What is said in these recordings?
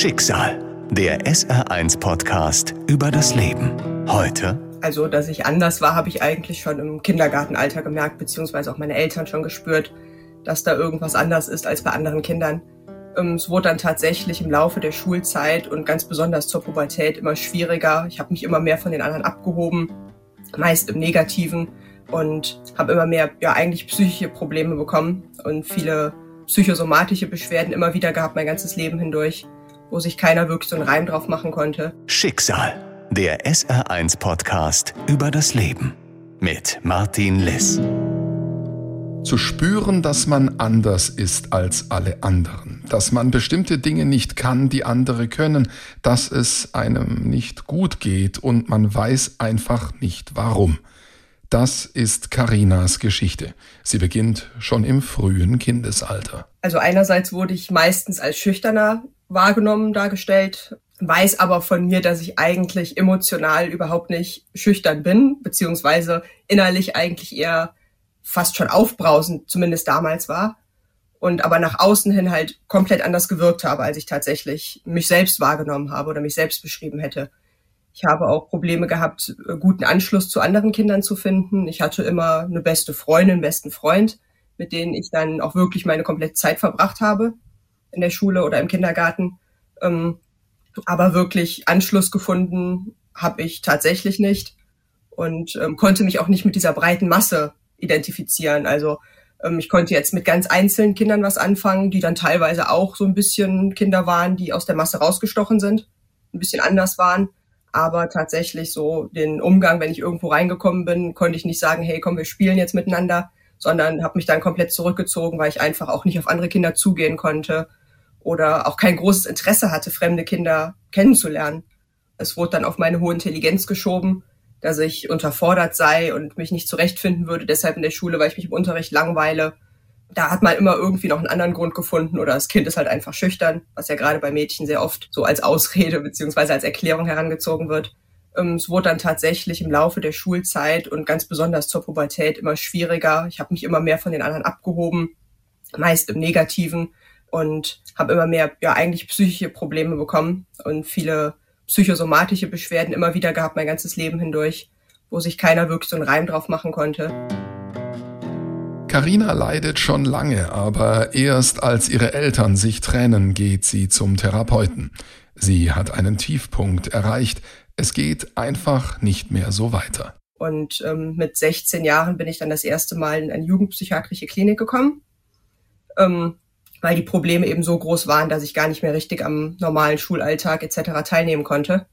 Schicksal. Der SR1-Podcast über das Leben. Heute. Also, dass ich anders war, habe ich eigentlich schon im Kindergartenalter gemerkt, beziehungsweise auch meine Eltern schon gespürt, dass da irgendwas anders ist als bei anderen Kindern. Ähm, es wurde dann tatsächlich im Laufe der Schulzeit und ganz besonders zur Pubertät immer schwieriger. Ich habe mich immer mehr von den anderen abgehoben, meist im Negativen und habe immer mehr, ja, eigentlich psychische Probleme bekommen und viele psychosomatische Beschwerden immer wieder gehabt, mein ganzes Leben hindurch, wo sich keiner wirklich so einen Reim drauf machen konnte. Schicksal, der SR1-Podcast über das Leben mit Martin Liss. Zu spüren, dass man anders ist als alle anderen, dass man bestimmte Dinge nicht kann, die andere können, dass es einem nicht gut geht und man weiß einfach nicht warum. Das ist Karinas Geschichte. Sie beginnt schon im frühen Kindesalter. Also einerseits wurde ich meistens als schüchterner wahrgenommen dargestellt, weiß aber von mir, dass ich eigentlich emotional überhaupt nicht schüchtern bin, beziehungsweise innerlich eigentlich eher fast schon aufbrausend, zumindest damals war. Und aber nach außen hin halt komplett anders gewirkt habe, als ich tatsächlich mich selbst wahrgenommen habe oder mich selbst beschrieben hätte. Ich habe auch Probleme gehabt, äh, guten Anschluss zu anderen Kindern zu finden. Ich hatte immer eine beste Freundin, besten Freund, mit denen ich dann auch wirklich meine komplette Zeit verbracht habe in der Schule oder im Kindergarten. Ähm, aber wirklich Anschluss gefunden habe ich tatsächlich nicht und ähm, konnte mich auch nicht mit dieser breiten Masse identifizieren. Also ähm, ich konnte jetzt mit ganz einzelnen Kindern was anfangen, die dann teilweise auch so ein bisschen Kinder waren, die aus der Masse rausgestochen sind, ein bisschen anders waren. Aber tatsächlich so den Umgang, wenn ich irgendwo reingekommen bin, konnte ich nicht sagen, hey, komm, wir spielen jetzt miteinander, sondern habe mich dann komplett zurückgezogen, weil ich einfach auch nicht auf andere Kinder zugehen konnte oder auch kein großes Interesse hatte, fremde Kinder kennenzulernen. Es wurde dann auf meine hohe Intelligenz geschoben, dass ich unterfordert sei und mich nicht zurechtfinden würde, deshalb in der Schule, weil ich mich im Unterricht langweile da hat man immer irgendwie noch einen anderen Grund gefunden oder das Kind ist halt einfach schüchtern, was ja gerade bei Mädchen sehr oft so als Ausrede beziehungsweise als Erklärung herangezogen wird. Ähm, es wurde dann tatsächlich im Laufe der Schulzeit und ganz besonders zur Pubertät immer schwieriger. Ich habe mich immer mehr von den anderen abgehoben, meist im Negativen und habe immer mehr ja eigentlich psychische Probleme bekommen und viele psychosomatische Beschwerden immer wieder gehabt mein ganzes Leben hindurch, wo sich keiner wirklich so einen Reim drauf machen konnte. Karina leidet schon lange, aber erst als ihre Eltern sich trennen, geht sie zum Therapeuten. Sie hat einen Tiefpunkt erreicht. Es geht einfach nicht mehr so weiter. Und ähm, mit 16 Jahren bin ich dann das erste Mal in eine jugendpsychiatrische Klinik gekommen, ähm, weil die Probleme eben so groß waren, dass ich gar nicht mehr richtig am normalen Schulalltag etc. teilnehmen konnte.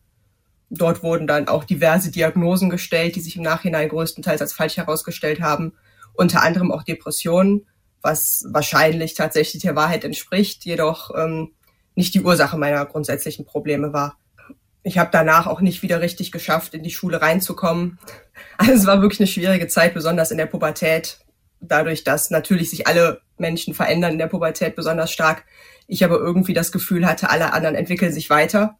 Dort wurden dann auch diverse Diagnosen gestellt, die sich im Nachhinein größtenteils als falsch herausgestellt haben unter anderem auch Depressionen, was wahrscheinlich tatsächlich der Wahrheit entspricht, jedoch ähm, nicht die Ursache meiner grundsätzlichen Probleme war. Ich habe danach auch nicht wieder richtig geschafft, in die Schule reinzukommen. Also es war wirklich eine schwierige Zeit, besonders in der Pubertät. Dadurch, dass natürlich sich alle Menschen verändern in der Pubertät besonders stark. Ich aber irgendwie das Gefühl hatte, alle anderen entwickeln sich weiter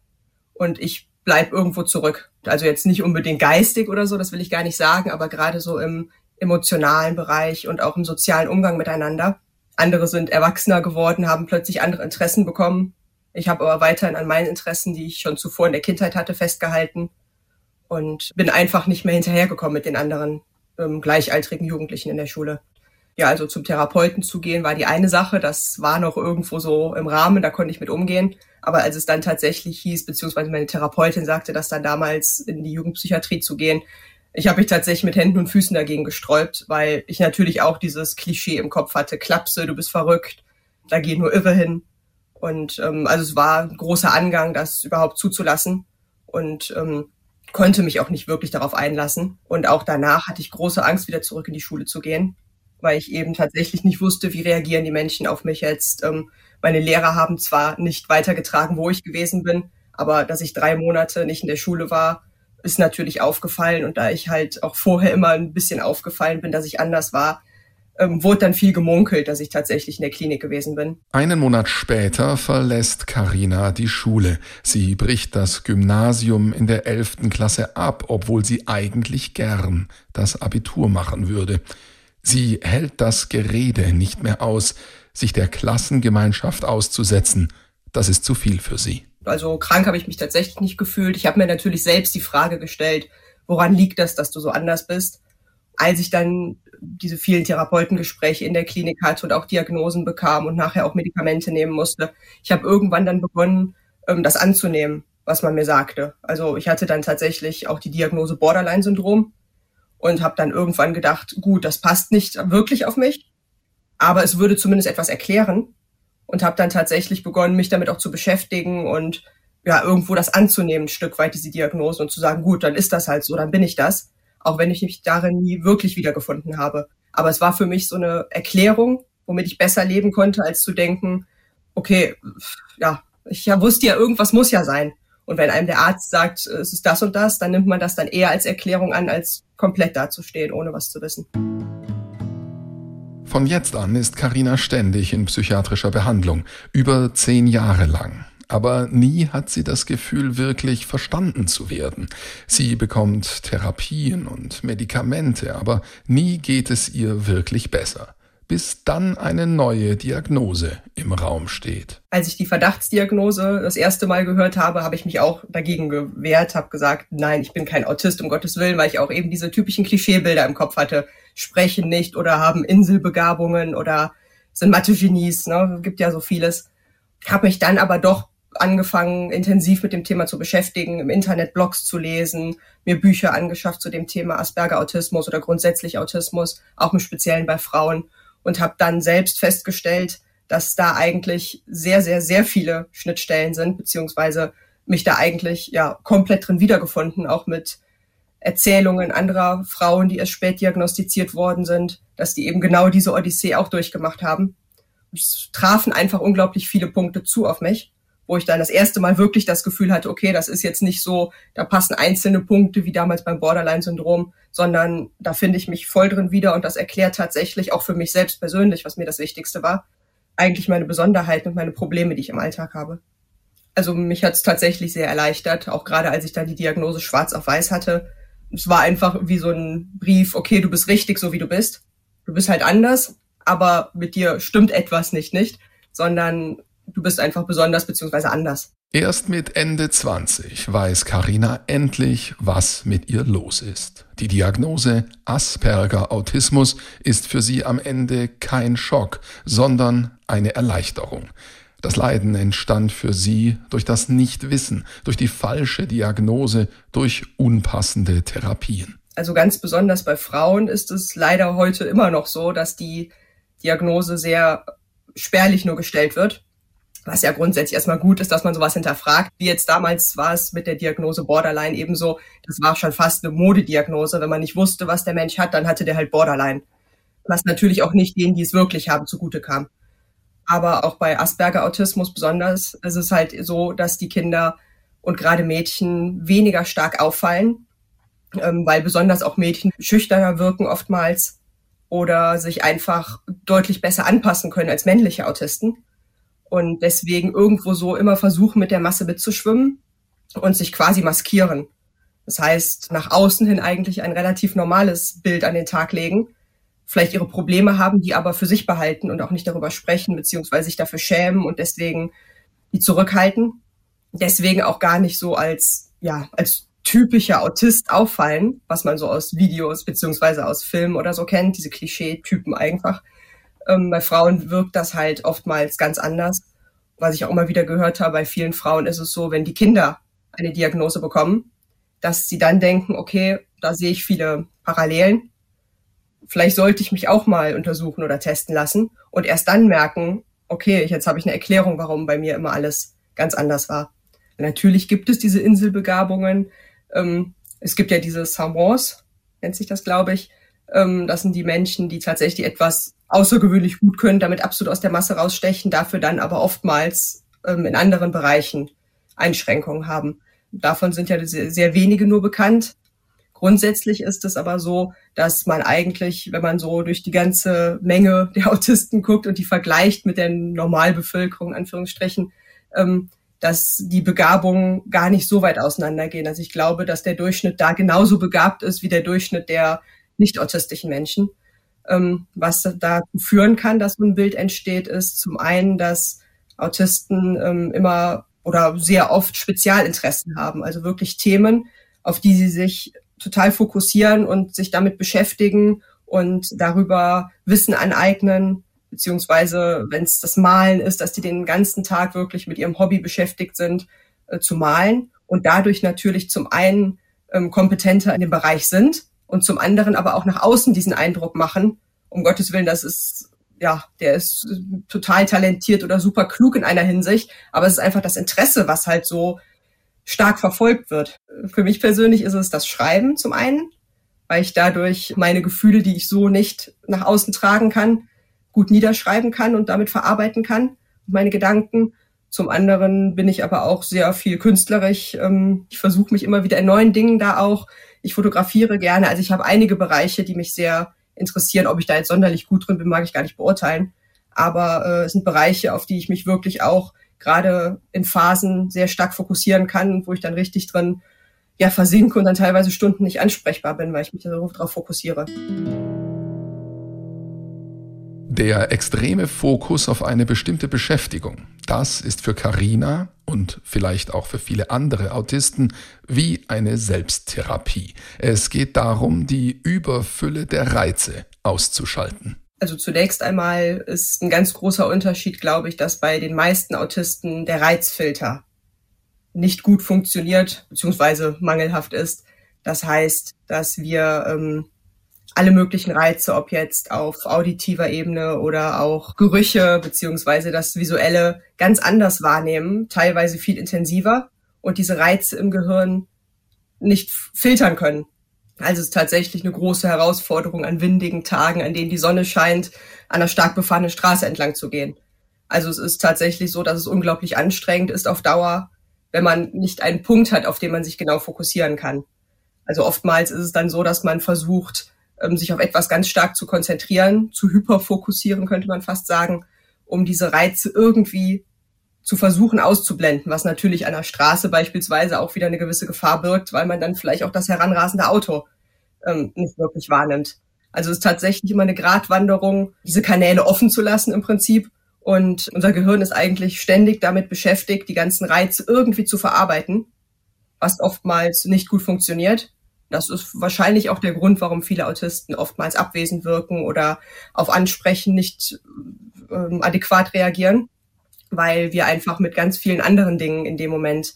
und ich bleib irgendwo zurück. Also jetzt nicht unbedingt geistig oder so, das will ich gar nicht sagen, aber gerade so im, emotionalen Bereich und auch im sozialen Umgang miteinander. Andere sind erwachsener geworden, haben plötzlich andere Interessen bekommen. Ich habe aber weiterhin an meinen Interessen, die ich schon zuvor in der Kindheit hatte, festgehalten und bin einfach nicht mehr hinterhergekommen mit den anderen ähm, gleichaltrigen Jugendlichen in der Schule. Ja, also zum Therapeuten zu gehen war die eine Sache, das war noch irgendwo so im Rahmen, da konnte ich mit umgehen. Aber als es dann tatsächlich hieß, beziehungsweise meine Therapeutin sagte, dass dann damals in die Jugendpsychiatrie zu gehen, ich habe mich tatsächlich mit Händen und Füßen dagegen gesträubt, weil ich natürlich auch dieses Klischee im Kopf hatte, Klapse, du bist verrückt, da gehen nur Irre hin. Und ähm, also es war ein großer Angang, das überhaupt zuzulassen und ähm, konnte mich auch nicht wirklich darauf einlassen. Und auch danach hatte ich große Angst, wieder zurück in die Schule zu gehen, weil ich eben tatsächlich nicht wusste, wie reagieren die Menschen auf mich jetzt. Ähm, meine Lehrer haben zwar nicht weitergetragen, wo ich gewesen bin, aber dass ich drei Monate nicht in der Schule war, ist natürlich aufgefallen. Und da ich halt auch vorher immer ein bisschen aufgefallen bin, dass ich anders war, ähm, wurde dann viel gemunkelt, dass ich tatsächlich in der Klinik gewesen bin. Einen Monat später verlässt Karina die Schule. Sie bricht das Gymnasium in der elften Klasse ab, obwohl sie eigentlich gern das Abitur machen würde. Sie hält das Gerede nicht mehr aus, sich der Klassengemeinschaft auszusetzen. Das ist zu viel für sie Also krank habe ich mich tatsächlich nicht gefühlt. Ich habe mir natürlich selbst die Frage gestellt, woran liegt das, dass du so anders bist? Als ich dann diese vielen Therapeutengespräche in der Klinik hatte und auch Diagnosen bekam und nachher auch Medikamente nehmen musste, ich habe irgendwann dann begonnen, ähm, das anzunehmen, was man mir sagte. Also ich hatte dann tatsächlich auch die Diagnose Borderline-Syndrom und habe dann irgendwann gedacht, gut, das passt nicht wirklich auf mich, aber es würde zumindest etwas erklären und habe dann tatsächlich begonnen, mich damit auch zu beschäftigen und ja, irgendwo das anzunehmen, ein Stück weit diese Diagnose und zu sagen, gut, dann ist das halt so, dann bin ich das, auch wenn ich mich darin nie wirklich wiedergefunden habe. Aber es war für mich so eine Erklärung, womit ich besser leben konnte, als zu denken, okay, ja, ich wusste ja, irgendwas muss ja sein. Und wenn einem der Arzt sagt, es ist das und das, dann nimmt man das dann eher als Erklärung an, als komplett dazustehen, ohne was zu wissen. Von jetzt an ist Karina ständig in psychiatrischer Behandlung, über zehn Jahre lang. Aber nie hat sie das Gefühl, wirklich verstanden zu werden. Sie bekommt Therapien und Medikamente, aber nie geht es ihr wirklich besser bis dann eine neue Diagnose im Raum steht. Als ich die Verdachtsdiagnose das erste Mal gehört habe, habe ich mich auch dagegen gewehrt, habe gesagt, nein, ich bin kein Autist, um Gottes Willen, weil ich auch eben diese typischen Klischeebilder im Kopf hatte. Sprechen nicht oder haben Inselbegabungen oder sind Mathe-Genies, ne? gibt ja so vieles. Habe mich dann aber doch angefangen, intensiv mit dem Thema zu beschäftigen, im Internet Blogs zu lesen, mir Bücher angeschafft zu dem Thema Asperger-Autismus oder grundsätzlich Autismus, auch im Speziellen bei Frauen und habe dann selbst festgestellt, dass da eigentlich sehr, sehr, sehr viele Schnittstellen sind, beziehungsweise mich da eigentlich ja komplett drin wiedergefunden, auch mit Erzählungen anderer Frauen, die erst spät diagnostiziert worden sind, dass die eben genau diese Odyssee auch durchgemacht haben. Es trafen einfach unglaublich viele Punkte zu auf mich wo ich dann das erste Mal wirklich das Gefühl hatte, okay, das ist jetzt nicht so, da passen einzelne Punkte wie damals beim Borderline-Syndrom, sondern da finde ich mich voll drin wieder und das erklärt tatsächlich auch für mich selbst persönlich, was mir das Wichtigste war, eigentlich meine Besonderheiten und meine Probleme, die ich im Alltag habe. Also mich hat es tatsächlich sehr erleichtert, auch gerade als ich dann die Diagnose schwarz auf weiß hatte. Es war einfach wie so ein Brief, okay, du bist richtig, so wie du bist. Du bist halt anders, aber mit dir stimmt etwas nicht, nicht, sondern du bist einfach besonders beziehungsweise anders. Erst mit Ende 20 weiß Karina endlich, was mit ihr los ist. Die Diagnose Asperger Autismus ist für sie am Ende kein Schock, sondern eine Erleichterung. Das Leiden entstand für sie durch das Nichtwissen, durch die falsche Diagnose, durch unpassende Therapien. Also ganz besonders bei Frauen ist es leider heute immer noch so, dass die Diagnose sehr spärlich nur gestellt wird was ja grundsätzlich erstmal gut ist, dass man sowas hinterfragt. Wie jetzt damals war es mit der Diagnose Borderline ebenso. Das war schon fast eine Modediagnose. Wenn man nicht wusste, was der Mensch hat, dann hatte der halt Borderline. Was natürlich auch nicht denen, die es wirklich haben, zugute kam. Aber auch bei Asperger-Autismus besonders ist es halt so, dass die Kinder und gerade Mädchen weniger stark auffallen, ähm, weil besonders auch Mädchen schüchterner wirken oftmals oder sich einfach deutlich besser anpassen können als männliche Autisten und deswegen irgendwo so immer versuchen, mit der Masse mitzuschwimmen und sich quasi maskieren. Das heißt, nach außen hin eigentlich ein relativ normales Bild an den Tag legen, vielleicht ihre Probleme haben, die aber für sich behalten und auch nicht darüber sprechen, beziehungsweise sich dafür schämen und deswegen die zurückhalten. Deswegen auch gar nicht so als, ja, als typischer Autist auffallen, was man so aus Videos beziehungsweise aus Filmen oder so kennt, diese Klischee-Typen einfach. Ähm, bei Frauen wirkt das halt oftmals ganz anders. Was ich auch immer wieder gehört habe, bei vielen Frauen ist es so, wenn die Kinder eine Diagnose bekommen, dass sie dann denken, okay, da sehe ich viele Parallelen. Vielleicht sollte ich mich auch mal untersuchen oder testen lassen und erst dann merken, okay, jetzt habe ich eine Erklärung, warum bei mir immer alles ganz anders war. Natürlich gibt es diese Inselbegabungen. Ähm, es gibt ja diese Savants, nennt sich das, glaube ich. Ähm, das sind die Menschen, die tatsächlich etwas außergewöhnlich gut können, damit absolut aus der Masse rausstechen, dafür dann aber oftmals ähm, in anderen Bereichen Einschränkungen haben. Davon sind ja sehr, sehr wenige nur bekannt. Grundsätzlich ist es aber so, dass man eigentlich, wenn man so durch die ganze Menge der Autisten guckt und die vergleicht mit der Normalbevölkerung, Anführungsstrichen, ähm, dass die Begabungen gar nicht so weit auseinandergehen. Also ich glaube, dass der Durchschnitt da genauso begabt ist wie der Durchschnitt der nicht autistischen Menschen. Ähm, was dazu führen kann, dass so ein Bild entsteht, ist zum einen, dass Autisten ähm, immer oder sehr oft Spezialinteressen haben, also wirklich Themen, auf die sie sich total fokussieren und sich damit beschäftigen und darüber Wissen aneignen, beziehungsweise wenn es das Malen ist, dass die den ganzen Tag wirklich mit ihrem Hobby beschäftigt sind, äh, zu malen und dadurch natürlich zum einen ähm, kompetenter in dem Bereich sind und zum anderen aber auch nach außen diesen Eindruck machen, um Gottes Willen, das ist, ja, der ist total talentiert oder super klug in einer Hinsicht, aber es ist einfach das Interesse, was halt so stark verfolgt wird. Für mich persönlich ist es das Schreiben zum einen, weil ich dadurch meine Gefühle, die ich so nicht nach außen tragen kann, gut niederschreiben kann und damit verarbeiten kann, meine Gedanken. Zum anderen bin ich aber auch sehr viel künstlerisch. Ähm, ich versuche mich immer wieder in neuen Dingen da auch. Ich fotografiere gerne. Also ich habe einige Bereiche, die mich sehr interessieren. Ob ich da jetzt sonderlich gut drin bin, mag ich gar nicht beurteilen. Aber äh, es sind Bereiche, auf die ich mich wirklich auch gerade in Phasen sehr stark fokussieren kann, wo ich dann richtig drin ja versinke und dann teilweise Stunden nicht ansprechbar bin, weil ich mich darauf fokussiere. Der extreme Fokus auf eine bestimmte Beschäftigung, das ist für Karina und vielleicht auch für viele andere Autisten wie eine Selbsttherapie. Es geht darum, die Überfülle der Reize auszuschalten. Also zunächst einmal ist ein ganz großer Unterschied, glaube ich, dass bei den meisten Autisten der Reizfilter nicht gut funktioniert beziehungsweise mangelhaft ist. Das heißt, dass wir ähm, alle möglichen Reize, ob jetzt auf auditiver Ebene oder auch Gerüche beziehungsweise das Visuelle ganz anders wahrnehmen, teilweise viel intensiver und diese Reize im Gehirn nicht filtern können. Also es ist tatsächlich eine große Herausforderung, an windigen Tagen, an denen die Sonne scheint, an einer stark befahrenen Straße entlang zu gehen. Also es ist tatsächlich so, dass es unglaublich anstrengend ist auf Dauer, wenn man nicht einen Punkt hat, auf den man sich genau fokussieren kann. Also oftmals ist es dann so, dass man versucht, sich auf etwas ganz stark zu konzentrieren, zu hyperfokussieren, könnte man fast sagen, um diese Reize irgendwie zu versuchen auszublenden, was natürlich an der Straße beispielsweise auch wieder eine gewisse Gefahr birgt, weil man dann vielleicht auch das heranrasende Auto ähm, nicht wirklich wahrnimmt. Also es ist tatsächlich immer eine Gratwanderung, diese Kanäle offen zu lassen im Prinzip. Und unser Gehirn ist eigentlich ständig damit beschäftigt, die ganzen Reize irgendwie zu verarbeiten, was oftmals nicht gut funktioniert. Das ist wahrscheinlich auch der Grund, warum viele Autisten oftmals abwesend wirken oder auf Ansprechen nicht ähm, adäquat reagieren, weil wir einfach mit ganz vielen anderen Dingen in dem Moment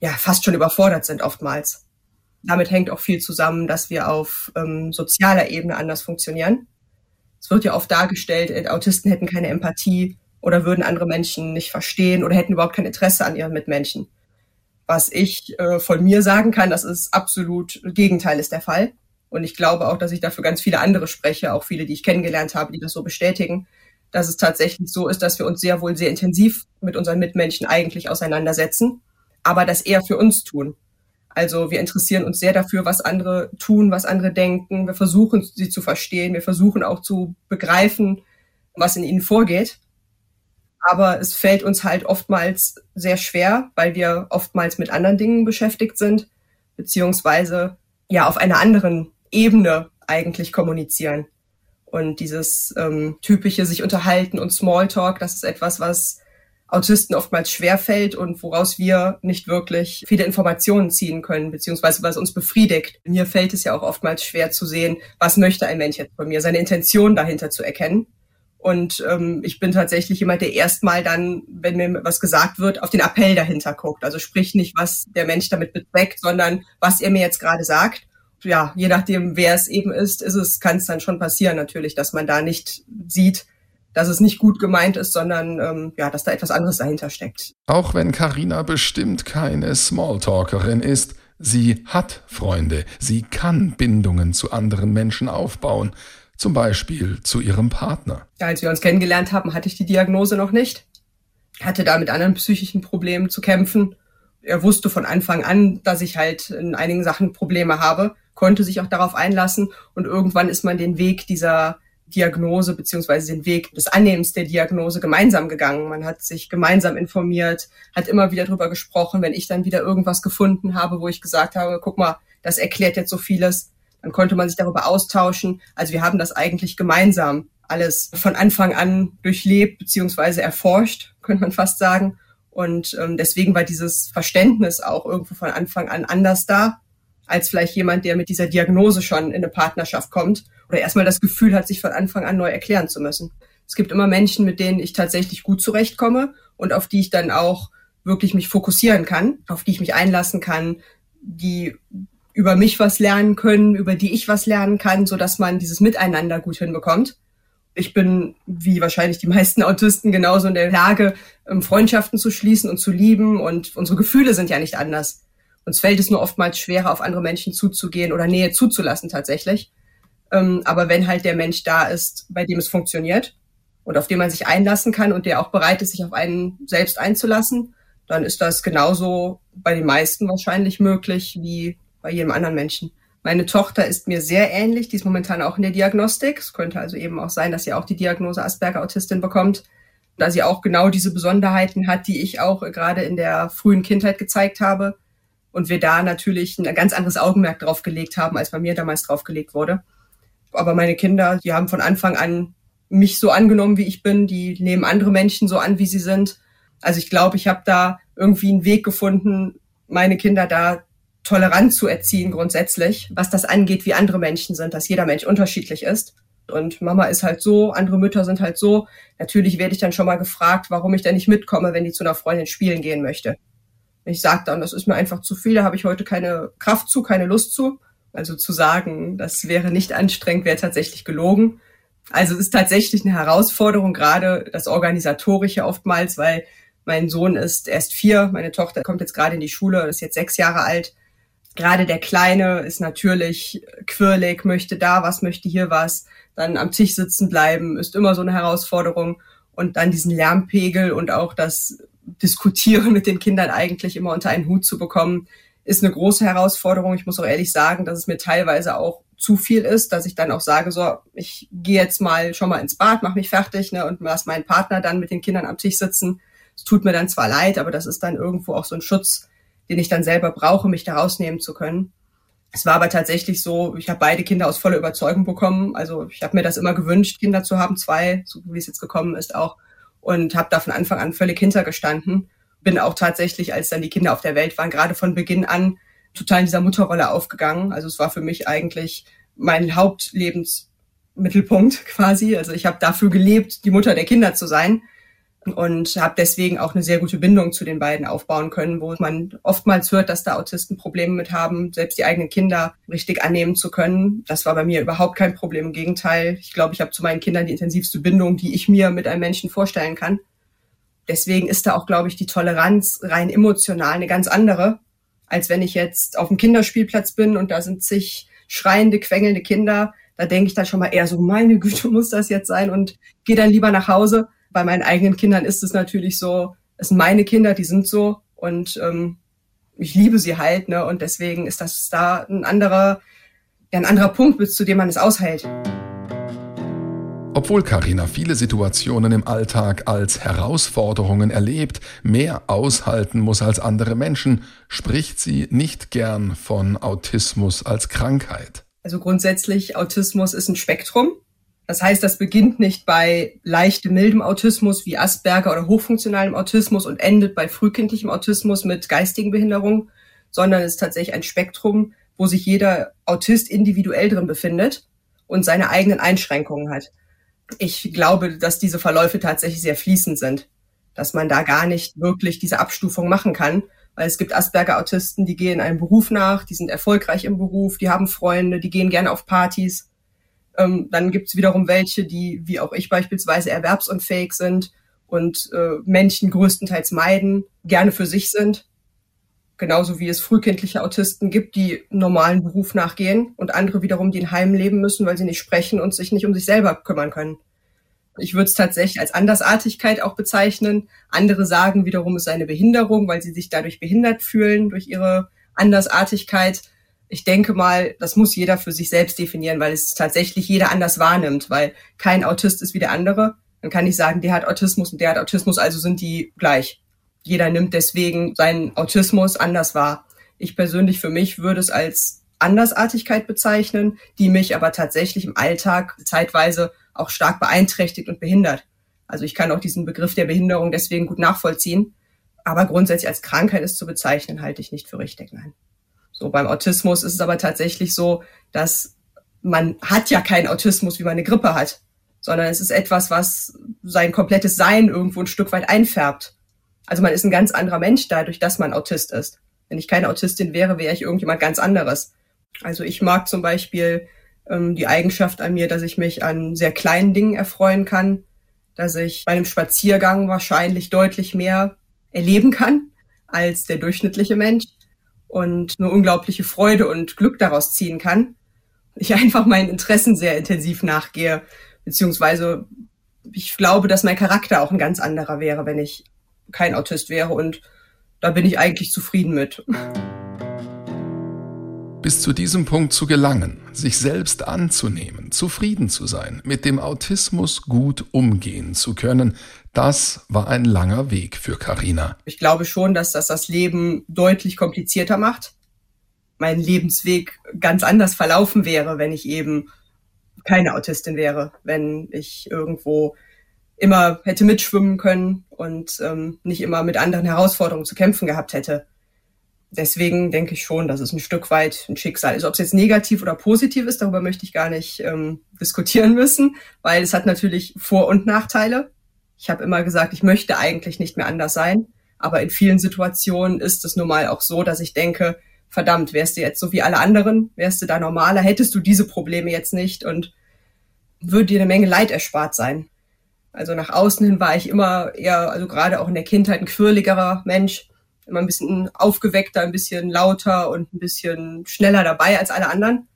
ja fast schon überfordert sind oftmals. Damit hängt auch viel zusammen, dass wir auf ähm, sozialer Ebene anders funktionieren. Es wird ja oft dargestellt, äh, Autisten hätten keine Empathie oder würden andere Menschen nicht verstehen oder hätten überhaupt kein Interesse an ihren Mitmenschen was ich äh, von mir sagen kann, das ist absolut Gegenteil ist der Fall. Und ich glaube auch, dass ich dafür ganz viele andere spreche, auch viele, die ich kennengelernt habe, die das so bestätigen, dass es tatsächlich so ist, dass wir uns sehr wohl sehr intensiv mit unseren Mitmenschen eigentlich auseinandersetzen, aber das eher für uns tun. Also wir interessieren uns sehr dafür, was andere tun, was andere denken. Wir versuchen sie zu verstehen. Wir versuchen auch zu begreifen, was in ihnen vorgeht. Aber es fällt uns halt oftmals sehr schwer, weil wir oftmals mit anderen Dingen beschäftigt sind, beziehungsweise ja auf einer anderen Ebene eigentlich kommunizieren. Und dieses ähm, typische sich unterhalten und Smalltalk, das ist etwas, was Autisten oftmals schwer fällt und woraus wir nicht wirklich viele Informationen ziehen können, beziehungsweise was uns befriedigt. Mir fällt es ja auch oftmals schwer zu sehen, was möchte ein Mensch jetzt von mir, seine Intention dahinter zu erkennen. Und ähm, ich bin tatsächlich jemand, der erstmal dann, wenn mir was gesagt wird, auf den Appell dahinter guckt. Also sprich nicht, was der Mensch damit bezweckt, sondern was er mir jetzt gerade sagt. Ja, je nachdem, wer es eben ist, ist es, kann es dann schon passieren natürlich, dass man da nicht sieht, dass es nicht gut gemeint ist, sondern ähm, ja, dass da etwas anderes dahinter steckt. Auch wenn Karina bestimmt keine Smalltalkerin ist, sie hat Freunde, sie kann Bindungen zu anderen Menschen aufbauen zum Beispiel zu ihrem Partner. Als wir uns kennengelernt haben, hatte ich die Diagnose noch nicht, hatte da mit anderen psychischen Problemen zu kämpfen. Er wusste von Anfang an, dass ich halt in einigen Sachen Probleme habe, konnte sich auch darauf einlassen und irgendwann ist man den Weg dieser Diagnose beziehungsweise den Weg des Annehmens der Diagnose gemeinsam gegangen. Man hat sich gemeinsam informiert, hat immer wieder drüber gesprochen. Wenn ich dann wieder irgendwas gefunden habe, wo ich gesagt habe, guck mal, das erklärt jetzt so vieles, dann konnte man sich darüber austauschen. Also wir haben das eigentlich gemeinsam alles von Anfang an durchlebt beziehungsweise erforscht, könnte man fast sagen. Und ähm, deswegen war dieses Verständnis auch irgendwo von Anfang an anders da, als vielleicht jemand, der mit dieser Diagnose schon in eine Partnerschaft kommt oder erstmal das Gefühl hat, sich von Anfang an neu erklären zu müssen. Es gibt immer Menschen, mit denen ich tatsächlich gut zurechtkomme und auf die ich dann auch wirklich mich fokussieren kann, auf die ich mich einlassen kann, die über mich was lernen können, über die ich was lernen kann, so dass man dieses Miteinander gut hinbekommt. Ich bin, wie wahrscheinlich die meisten Autisten, genauso in der Lage, ähm, Freundschaften zu schließen und zu lieben. Und unsere Gefühle sind ja nicht anders. Uns fällt es nur oftmals schwerer, auf andere Menschen zuzugehen oder Nähe zuzulassen tatsächlich. Ähm, aber wenn halt der Mensch da ist, bei dem es funktioniert und auf den man sich einlassen kann und der auch bereit ist, sich auf einen selbst einzulassen, dann ist das genauso bei den meisten wahrscheinlich möglich wie bei jedem anderen Menschen. Meine Tochter ist mir sehr ähnlich, die ist momentan auch in der Diagnostik. Es könnte also eben auch sein, dass sie auch die Diagnose Asperger-Autistin bekommt, da sie auch genau diese Besonderheiten hat, die ich auch gerade in der frühen Kindheit gezeigt habe. Und wir da natürlich ein ganz anderes Augenmerk drauf gelegt haben, als bei mir damals drauf gelegt wurde. Aber meine Kinder, die haben von Anfang an mich so angenommen, wie ich bin. Die nehmen andere Menschen so an, wie sie sind. Also ich glaube, ich habe da irgendwie einen Weg gefunden, meine Kinder da tolerant zu erziehen grundsätzlich, was das angeht, wie andere Menschen sind, dass jeder Mensch unterschiedlich ist. Und Mama ist halt so, andere Mütter sind halt so. Natürlich werde ich dann schon mal gefragt, warum ich denn nicht mitkomme, wenn die zu einer Freundin spielen gehen möchte. Ich sage dann, das ist mir einfach zu viel, da habe ich heute keine Kraft zu, keine Lust zu. Also zu sagen, das wäre nicht anstrengend, wäre tatsächlich gelogen. Also es ist tatsächlich eine Herausforderung, gerade das Organisatorische oftmals, weil mein Sohn ist erst vier, meine Tochter kommt jetzt gerade in die Schule, ist jetzt sechs Jahre alt. Gerade der Kleine ist natürlich quirlig, möchte da was, möchte hier was, dann am Tisch sitzen bleiben, ist immer so eine Herausforderung. Und dann diesen Lärmpegel und auch das Diskutieren mit den Kindern eigentlich immer unter einen Hut zu bekommen, ist eine große Herausforderung. Ich muss auch ehrlich sagen, dass es mir teilweise auch zu viel ist, dass ich dann auch sage, so, ich gehe jetzt mal schon mal ins Bad, mache mich fertig ne, und lass meinen Partner dann mit den Kindern am Tisch sitzen. Es tut mir dann zwar leid, aber das ist dann irgendwo auch so ein Schutz, den ich dann selber brauche, mich da rausnehmen zu können. Es war aber tatsächlich so, ich habe beide Kinder aus voller Überzeugung bekommen. Also ich habe mir das immer gewünscht, Kinder zu haben, zwei, so wie es jetzt gekommen ist auch. Und habe da von Anfang an völlig hintergestanden bin auch tatsächlich, als dann die Kinder auf der Welt waren, gerade von Beginn an total in dieser Mutterrolle aufgegangen. Also es war für mich eigentlich mein Hauptlebensmittelpunkt quasi. Also ich habe dafür gelebt, die Mutter der Kinder zu sein und habe deswegen auch eine sehr gute Bindung zu den beiden aufbauen können, wo man oftmals hört, dass da Autisten Probleme mit haben, selbst die eigenen Kinder richtig annehmen zu können. Das war bei mir überhaupt kein Problem. Im Gegenteil, ich glaube, ich habe zu meinen Kindern die intensivste Bindung, die ich mir mit einem Menschen vorstellen kann. Deswegen ist da auch, glaube ich, die Toleranz rein emotional eine ganz andere, als wenn ich jetzt auf dem Kinderspielplatz bin und da sind zig schreiende, quengelnde Kinder. Da denke ich dann schon mal eher so, meine Güte, muss das jetzt sein und gehe dann lieber nach Hause. Bei meinen eigenen Kindern ist es natürlich so, es sind meine Kinder, die sind so und ähm, ich liebe sie halt, ne? Und deswegen ist das da ein anderer, ein anderer Punkt, bis zu dem man es aushält. Obwohl Karina viele Situationen im Alltag als Herausforderungen erlebt, mehr aushalten muss als andere Menschen, spricht sie nicht gern von Autismus als Krankheit. Also grundsätzlich, Autismus ist ein Spektrum. Das heißt, das beginnt nicht bei leichtem, mildem Autismus wie Asperger oder hochfunktionalem Autismus und endet bei frühkindlichem Autismus mit geistigen Behinderungen, sondern es ist tatsächlich ein Spektrum, wo sich jeder Autist individuell drin befindet und seine eigenen Einschränkungen hat ich glaube, dass diese Verläufe tatsächlich sehr fließend sind, dass man da gar nicht wirklich diese Abstufung machen kann, weil es gibt Asperger-Autisten, die gehen einem Beruf nach, die sind erfolgreich im Beruf, die haben Freunde, die gehen gerne auf Partys. Ähm, dann gibt es wiederum welche, die, wie auch ich beispielsweise, erwerbsunfähig sind und äh, Menschen größtenteils meiden, gerne für sich sind. Genauso wie es frühkindliche Autisten gibt, die normalen Beruf nachgehen und andere wiederum, die in Heim leben müssen, weil sie nicht sprechen und sich nicht um sich selber kümmern können. Ich würde es tatsächlich als Andersartigkeit auch bezeichnen. Andere sagen wiederum, es sei eine Behinderung, weil sie sich dadurch behindert fühlen durch ihre Andersartigkeit. Ich denke mal, das muss jeder für sich selbst definieren, weil es tatsächlich jeder anders wahrnimmt, weil kein Autist ist wie der andere. Man kann nicht sagen, der hat Autismus und der hat Autismus, also sind die gleich jeder nimmt deswegen seinen Autismus anders wahr. Ich persönlich für mich würde es als Andersartigkeit bezeichnen, die mich aber tatsächlich im Alltag zeitweise auch stark beeinträchtigt und behindert. Also ich kann auch diesen Begriff der Behinderung deswegen gut nachvollziehen. Aber grundsätzlich als Krankheit ist zu bezeichnen, halte ich nicht für richtig, nein. So beim Autismus ist es aber tatsächlich so, dass man hat ja keinen Autismus, wie man eine Grippe hat, sondern es ist etwas, was sein komplettes Sein irgendwo ein Stück weit einfärbt. Also man ist ein ganz anderer Mensch dadurch, dass man Autist ist. Wenn ich keine Autistin wäre, wäre ich irgendjemand ganz anderes. Also ich mag zum Beispiel ähm, die Eigenschaft an mir, dass ich mich an sehr kleinen Dingen erfreuen kann, dass ich bei einem Spaziergang wahrscheinlich deutlich mehr erleben kann als der durchschnittliche Mensch und eine unglaubliche Freude und Glück daraus ziehen kann. Ich einfach meinen Interessen sehr intensiv nachgehe, beziehungsweise ich glaube, dass mein Charakter auch ein ganz anderer wäre, wenn ich kein Autist wäre und da bin ich eigentlich zufrieden mit. Bis zu diesem Punkt zu gelangen, sich selbst anzunehmen, zufrieden zu sein, mit dem Autismus gut umgehen zu können, das war ein langer Weg für Karina. Ich glaube schon, dass das das Leben deutlich komplizierter macht. Mein Lebensweg ganz anders verlaufen wäre, wenn ich eben keine Autistin wäre, wenn ich irgendwo immer hätte mitschwimmen können und ähm, nicht immer mit anderen Herausforderungen zu kämpfen gehabt hätte deswegen denke ich schon, dass es ein Stück weit ein Schicksal ist. Ob es jetzt negativ oder positiv ist, darüber möchte ich gar nicht ähm, diskutieren müssen, weil es hat natürlich Vor- und Nachteile. Ich habe immer gesagt, ich möchte eigentlich nicht mehr anders sein, aber in vielen Situationen ist es nun mal auch so, dass ich denke, verdammt, wärst du jetzt so wie alle anderen, wärst du da normaler, hättest du diese Probleme jetzt nicht und würde dir eine Menge Leid erspart sein. Also nach außen hin war ich immer eher, also gerade auch in der Kindheit ein quirligerer Mensch immer ein bisschen aufgeweckter, ein bisschen lauter und ein bisschen schneller dabei als alle anderen.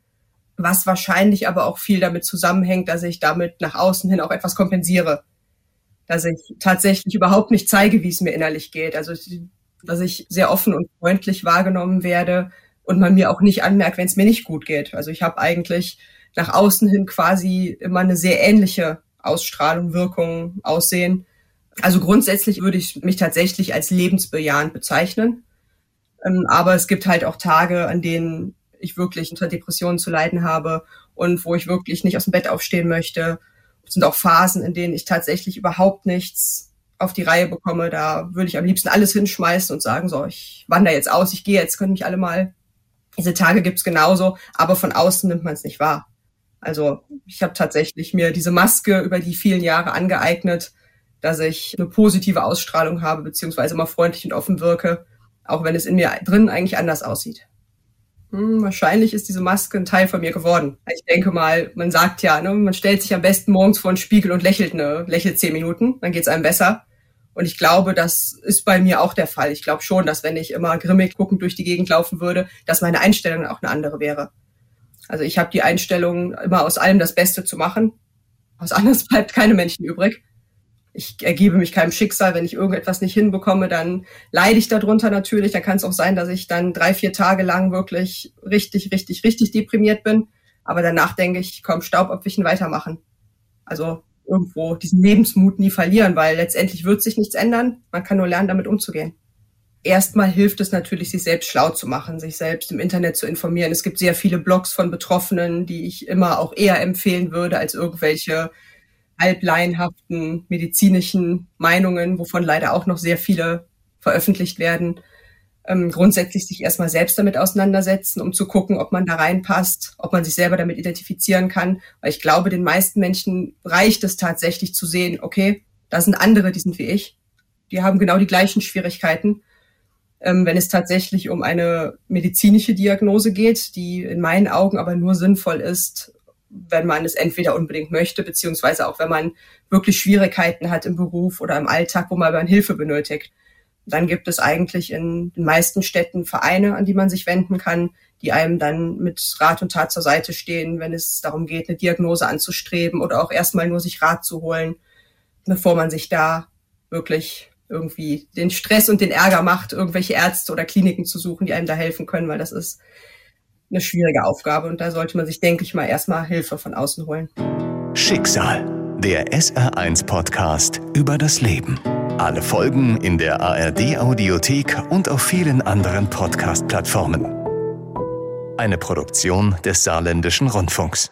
Was wahrscheinlich aber auch viel damit zusammenhängt, dass ich damit nach außen hin auch etwas kompensiere. Dass ich tatsächlich überhaupt nicht zeige, wie es mir innerlich geht. Also, dass ich sehr offen und freundlich wahrgenommen werde und man mir auch nicht anmerkt, wenn es mir nicht gut geht. Also ich habe eigentlich nach außen hin quasi immer eine sehr ähnliche Ausstrahlung, Wirkung, Aussehen also grundsätzlich würde ich mich tatsächlich als lebensbejahend bezeichnen. Ähm, aber es gibt halt auch Tage, an denen ich wirklich unter Depressionen zu leiden habe und wo ich wirklich nicht aus dem Bett aufstehen möchte. Es sind auch Phasen, in denen ich tatsächlich überhaupt nichts auf die Reihe bekomme. Da würde ich am liebsten alles hinschmeißen und sagen, so, ich wandere jetzt aus, ich gehe jetzt, können mich alle mal. Diese Tage gibt's genauso, aber von außen nimmt man es nicht wahr. Also ich habe tatsächlich mir diese Maske über die vielen Jahre angeeignet, dass ich eine positive Ausstrahlung habe, beziehungsweise immer freundlich und offen wirke, auch wenn es in mir drin eigentlich anders aussieht. Hm, wahrscheinlich ist diese Maske ein Teil von mir geworden. Ich denke mal, man sagt ja, ne, man stellt sich am besten morgens vor einen Spiegel und lächelt eine, lächelt zehn Minuten, dann geht's einem besser. Und ich glaube, das ist bei mir auch der Fall. Ich glaube schon, dass wenn ich immer grimmig guckend durch die Gegend laufen würde, dass meine Einstellung auch eine andere wäre. Also ich habe die Einstellung, immer aus allem das Beste zu machen. Aus anderes bleibt keine Menschen übrig ich ergebe mich keinem Schicksal. Wenn ich irgendetwas nicht hinbekomme, dann leide ich darunter natürlich. Dann kann es auch sein, dass ich dann drei, vier Tage lang wirklich richtig, richtig, richtig deprimiert bin. Aber danach denke ich, komm, Staub abwischen, weitermachen. Also irgendwo diesen Lebensmut nie verlieren, weil letztendlich wird sich nichts ändern. Man kann nur lernen, damit umzugehen. Erstmal hilft es natürlich, sich selbst schlau zu machen, sich selbst im Internet zu informieren. Es gibt sehr viele Blogs von Betroffenen, die ich immer auch eher empfehlen würde als irgendwelche halblaienhaften medizinischen Meinungen, wovon leider auch noch sehr viele veröffentlicht werden, ähm, grundsätzlich sich erstmal selbst damit auseinandersetzen, um zu gucken, ob man da reinpasst, ob man sich selber damit identifizieren kann. Weil ich glaube, den meisten Menschen reicht es tatsächlich zu sehen, okay, da sind andere, die sind wie ich. Die haben genau die gleichen Schwierigkeiten. Ähm, wenn es tatsächlich um eine medizinische Diagnose geht, die in meinen Augen aber nur sinnvoll ist, wenn man es entweder unbedingt möchte, beziehungsweise auch wenn man wirklich Schwierigkeiten hat im Beruf oder im Alltag, wo man Hilfe benötigt. Dann gibt es eigentlich in den meisten Städten Vereine, an die man sich wenden kann, die einem dann mit Rat und Tat zur Seite stehen, wenn es darum geht, eine Diagnose anzustreben oder auch erstmal nur sich Rat zu holen, bevor man sich da wirklich irgendwie den Stress und den Ärger macht, irgendwelche Ärzte oder Kliniken zu suchen, die einem da helfen können, weil das ist eine schwierige Aufgabe und da sollte man sich, denke ich mal, erstmal Hilfe von außen holen. Schicksal, der SR1 Podcast über das Leben. Alle Folgen in der ARD Audiothek und auf vielen anderen Podcast-Plattformen. Eine Produktion des Saarländischen Rundfunks.